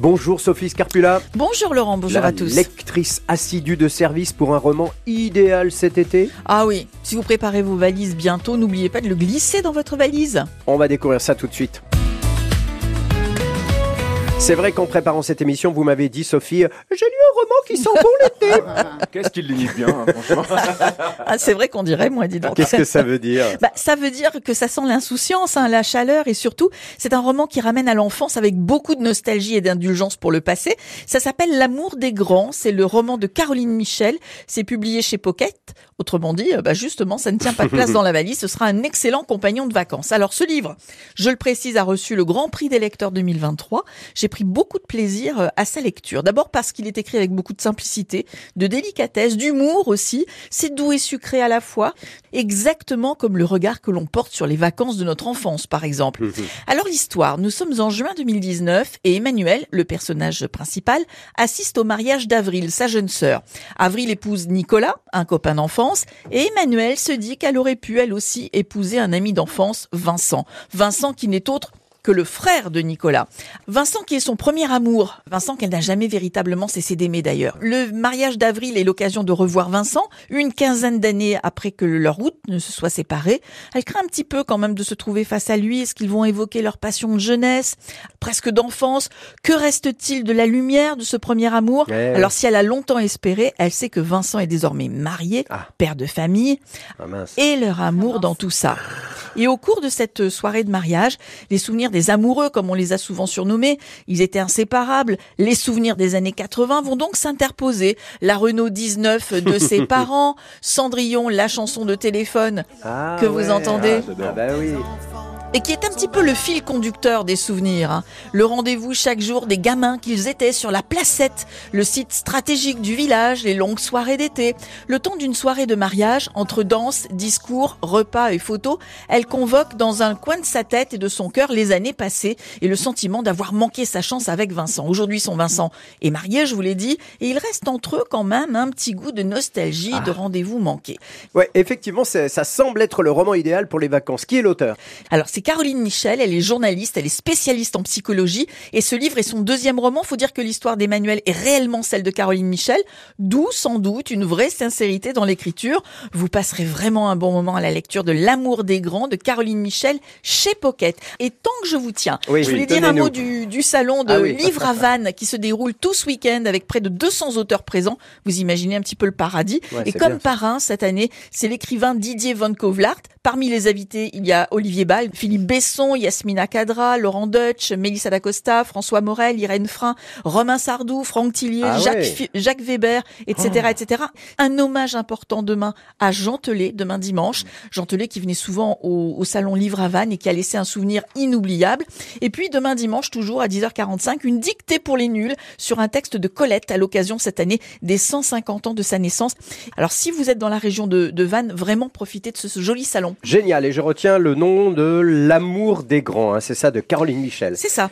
Bonjour Sophie Scarpula. Bonjour Laurent, bonjour la à tous. Lectrice assidue de service pour un roman idéal cet été. Ah oui, si vous préparez vos valises bientôt, n'oubliez pas de le glisser dans votre valise. On va découvrir ça tout de suite. C'est vrai qu'en préparant cette émission, vous m'avez dit, Sophie, j'ai lu un roman qui sent bon l'été. Qu'est-ce qu'il limite bien, hein, franchement. Ah, c'est vrai qu'on dirait, moi, dis donc. Qu'est-ce que ça veut dire? Bah, ça veut dire que ça sent l'insouciance, hein, la chaleur et surtout, c'est un roman qui ramène à l'enfance avec beaucoup de nostalgie et d'indulgence pour le passé. Ça s'appelle L'amour des grands. C'est le roman de Caroline Michel. C'est publié chez Pocket. Autrement dit, euh, bah, justement, ça ne tient pas de place dans la valise. Ce sera un excellent compagnon de vacances. Alors, ce livre, je le précise, a reçu le Grand Prix des lecteurs 2023. J'ai pris beaucoup de plaisir euh, à sa lecture. D'abord parce qu'il est écrit avec beaucoup de simplicité, de délicatesse, d'humour aussi. C'est doux et sucré à la fois, exactement comme le regard que l'on porte sur les vacances de notre enfance, par exemple. Alors l'histoire, nous sommes en juin 2019 et Emmanuel, le personnage principal, assiste au mariage d'Avril, sa jeune sœur. Avril épouse Nicolas, un copain d'enfance, et Emmanuel se dit qu'elle aurait pu elle aussi épouser un ami d'enfance, Vincent. Vincent qui n'est autre que le frère de Nicolas. Vincent qui est son premier amour. Vincent qu'elle n'a jamais véritablement cessé d'aimer d'ailleurs. Le mariage d'Avril est l'occasion de revoir Vincent, une quinzaine d'années après que leur route ne se soit séparée. Elle craint un petit peu quand même de se trouver face à lui. Est-ce qu'ils vont évoquer leur passion de jeunesse, presque d'enfance? Que reste-t-il de la lumière de ce premier amour? Alors si elle a longtemps espéré, elle sait que Vincent est désormais marié, Ah. père de famille, Ah, et leur amour dans tout ça. Et au cours de cette soirée de mariage, les souvenirs des amoureux, comme on les a souvent surnommés, ils étaient inséparables. Les souvenirs des années 80 vont donc s'interposer. La Renault 19 de ses parents, Cendrillon, la chanson de téléphone, Ah, que vous entendez. Ah, ah, bah oui. Et qui est un petit peu le fil conducteur des souvenirs. hein. Le rendez-vous chaque jour des gamins qu'ils étaient sur la placette, le site stratégique du village, les longues soirées d'été. Le temps d'une soirée de mariage, entre danse, discours, repas et photos, elle convoque dans un coin de sa tête et de son cœur les années passées et le sentiment d'avoir manqué sa chance avec Vincent. Aujourd'hui, son Vincent est marié, je vous l'ai dit, et il reste entre eux quand même un petit goût de nostalgie, de rendez-vous manqué. Ouais, effectivement, ça semble être le roman idéal pour les vacances. Qui est l'auteur? Alors c'est Caroline Michel, elle est journaliste, elle est spécialiste en psychologie et ce livre est son deuxième roman. Faut dire que l'histoire d'Emmanuel est réellement celle de Caroline Michel, d'où sans doute une vraie sincérité dans l'écriture. Vous passerez vraiment un bon moment à la lecture de L'amour des grands de Caroline Michel chez Pocket. Et tant que je vous tiens, Oui, je oui, voulais dire un mot du, du salon de Ah oui. Livre à Vannes qui se déroule tout ce week-end avec près de 200 auteurs présents. Vous imaginez un petit peu le paradis. Ouais, et comme parrain cette année, c'est l'écrivain Didier Van Kovlart. Parmi les invités, il y a Olivier Ball, Philippe Besson, Yasmina Kadra, Laurent Deutsch, Mélissa D'Acosta, François Morel, Irène Frein, Romain Sardou, Franck Tillier, Ah Jacques, ouais. Fi- Jacques Weber, etc., etc. Un hommage important demain à Jean Telet, demain dimanche. Jean Telet qui venait souvent au, au salon Livre à Vannes et qui a laissé un souvenir inoubliable. Et puis demain dimanche, toujours à 10h45, une dictée pour les nuls sur un texte de Colette à l'occasion cette année des 150 ans de sa naissance. Alors si vous êtes dans la région de, de Vannes, vraiment profitez de ce, ce joli salon. Génial, et je retiens le nom de L'amour des grands. hein, c'est ça, de Caroline Michel. C'est ça.